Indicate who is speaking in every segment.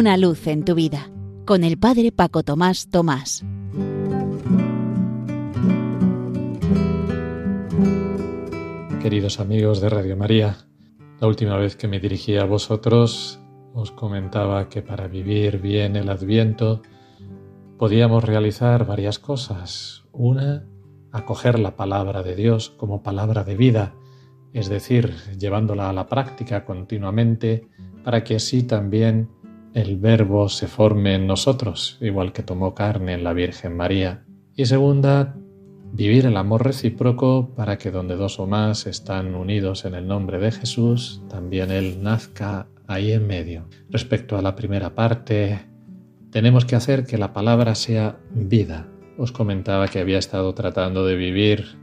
Speaker 1: Una luz en tu vida con el Padre Paco Tomás Tomás.
Speaker 2: Queridos amigos de Radio María, la última vez que me dirigí a vosotros os comentaba que para vivir bien el adviento podíamos realizar varias cosas. Una, acoger la palabra de Dios como palabra de vida, es decir, llevándola a la práctica continuamente para que así también el verbo se forme en nosotros, igual que tomó carne en la Virgen María. Y segunda, vivir el amor recíproco para que donde dos o más están unidos en el nombre de Jesús, también Él nazca ahí en medio. Respecto a la primera parte, tenemos que hacer que la palabra sea vida. Os comentaba que había estado tratando de vivir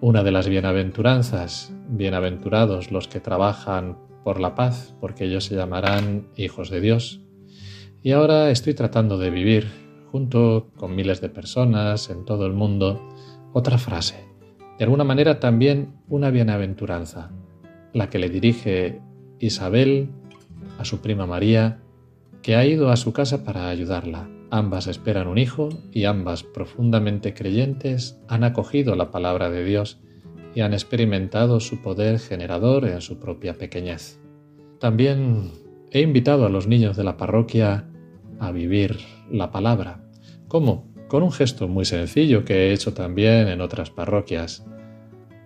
Speaker 2: una de las bienaventuranzas, bienaventurados los que trabajan por la paz, porque ellos se llamarán hijos de Dios. Y ahora estoy tratando de vivir, junto con miles de personas en todo el mundo, otra frase, de alguna manera también una bienaventuranza, la que le dirige Isabel a su prima María, que ha ido a su casa para ayudarla. Ambas esperan un hijo y ambas profundamente creyentes han acogido la palabra de Dios y han experimentado su poder generador en su propia pequeñez. También he invitado a los niños de la parroquia a vivir la palabra. ¿Cómo? Con un gesto muy sencillo que he hecho también en otras parroquias.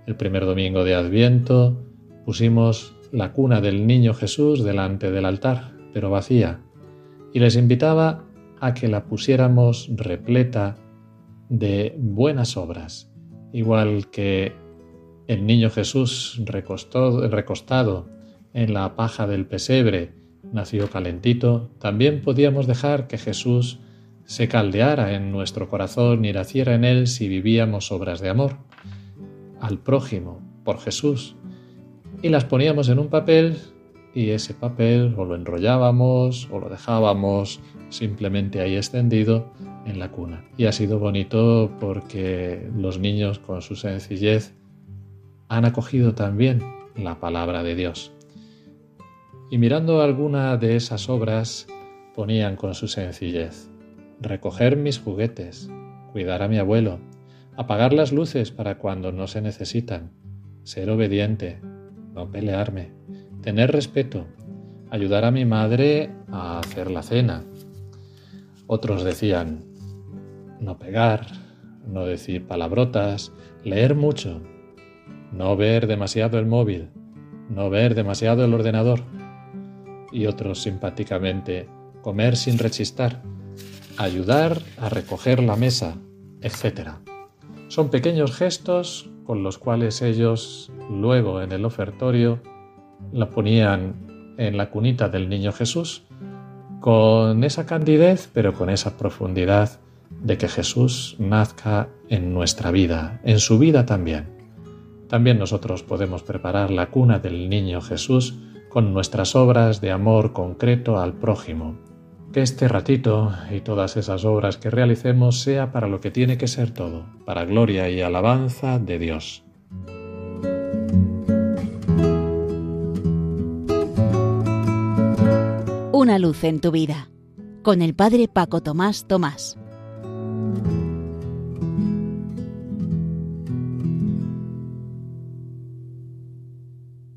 Speaker 2: El primer domingo de Adviento pusimos la cuna del niño Jesús delante del altar, pero vacía, y les invitaba a que la pusiéramos repleta de buenas obras, igual que el niño Jesús recostado en la paja del pesebre nació calentito, también podíamos dejar que Jesús se caldeara en nuestro corazón y naciera en él si vivíamos obras de amor al prójimo por Jesús y las poníamos en un papel y ese papel o lo enrollábamos o lo dejábamos simplemente ahí extendido en la cuna. Y ha sido bonito porque los niños con su sencillez han acogido también la palabra de Dios. Y mirando alguna de esas obras, ponían con su sencillez, recoger mis juguetes, cuidar a mi abuelo, apagar las luces para cuando no se necesitan, ser obediente, no pelearme, tener respeto, ayudar a mi madre a hacer la cena. Otros decían, no pegar, no decir palabrotas, leer mucho, no ver demasiado el móvil, no ver demasiado el ordenador. Y otros simpáticamente, comer sin rechistar, ayudar a recoger la mesa, etc. Son pequeños gestos con los cuales ellos luego en el ofertorio la ponían en la cunita del niño Jesús, con esa candidez, pero con esa profundidad de que Jesús nazca en nuestra vida, en su vida también. También nosotros podemos preparar la cuna del niño Jesús con nuestras obras de amor concreto al prójimo. Que este ratito y todas esas obras que realicemos sea para lo que tiene que ser todo, para gloria y alabanza de Dios.
Speaker 1: Una luz en tu vida, con el Padre Paco Tomás Tomás.